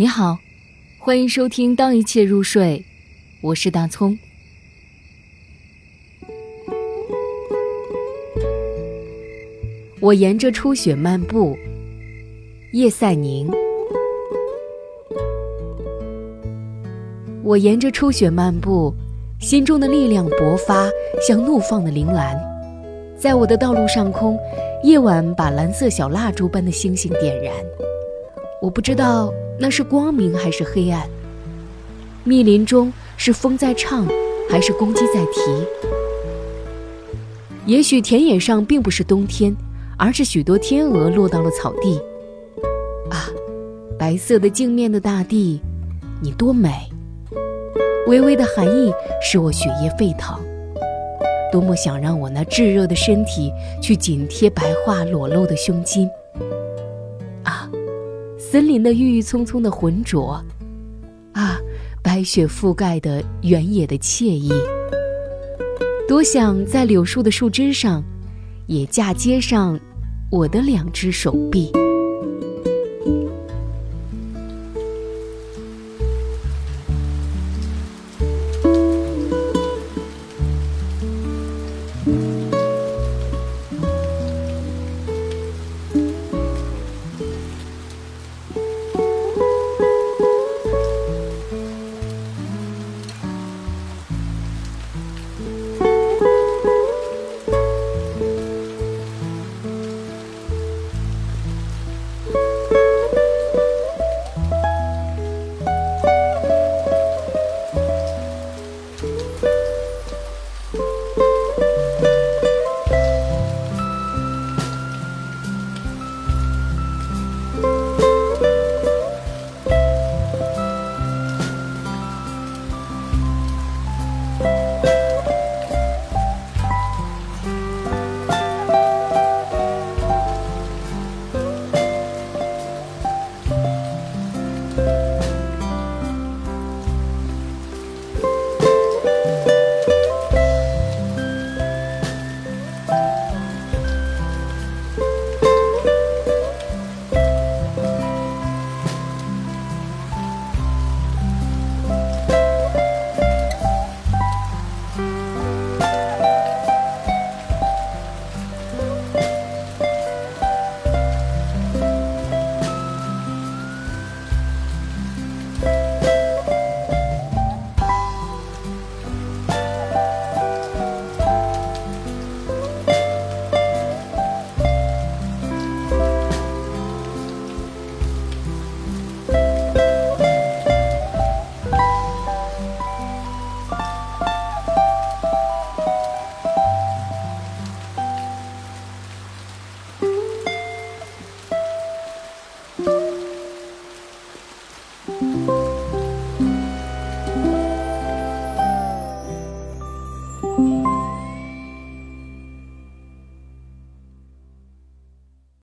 你好，欢迎收听《当一切入睡》，我是大葱。我沿着初雪漫步，叶赛宁。我沿着初雪漫步，心中的力量勃发，像怒放的铃兰。在我的道路上空，夜晚把蓝色小蜡烛般的星星点燃。我不知道那是光明还是黑暗。密林中是风在唱，还是公鸡在啼？也许田野上并不是冬天，而是许多天鹅落到了草地。啊，白色的镜面的大地，你多美！微微的寒意使我血液沸腾，多么想让我那炙热的身体去紧贴白桦裸露的胸襟。森林的郁郁葱葱的浑浊啊白雪覆盖的原野的惬意。多想在柳树的树枝上也嫁接上我的两只手臂。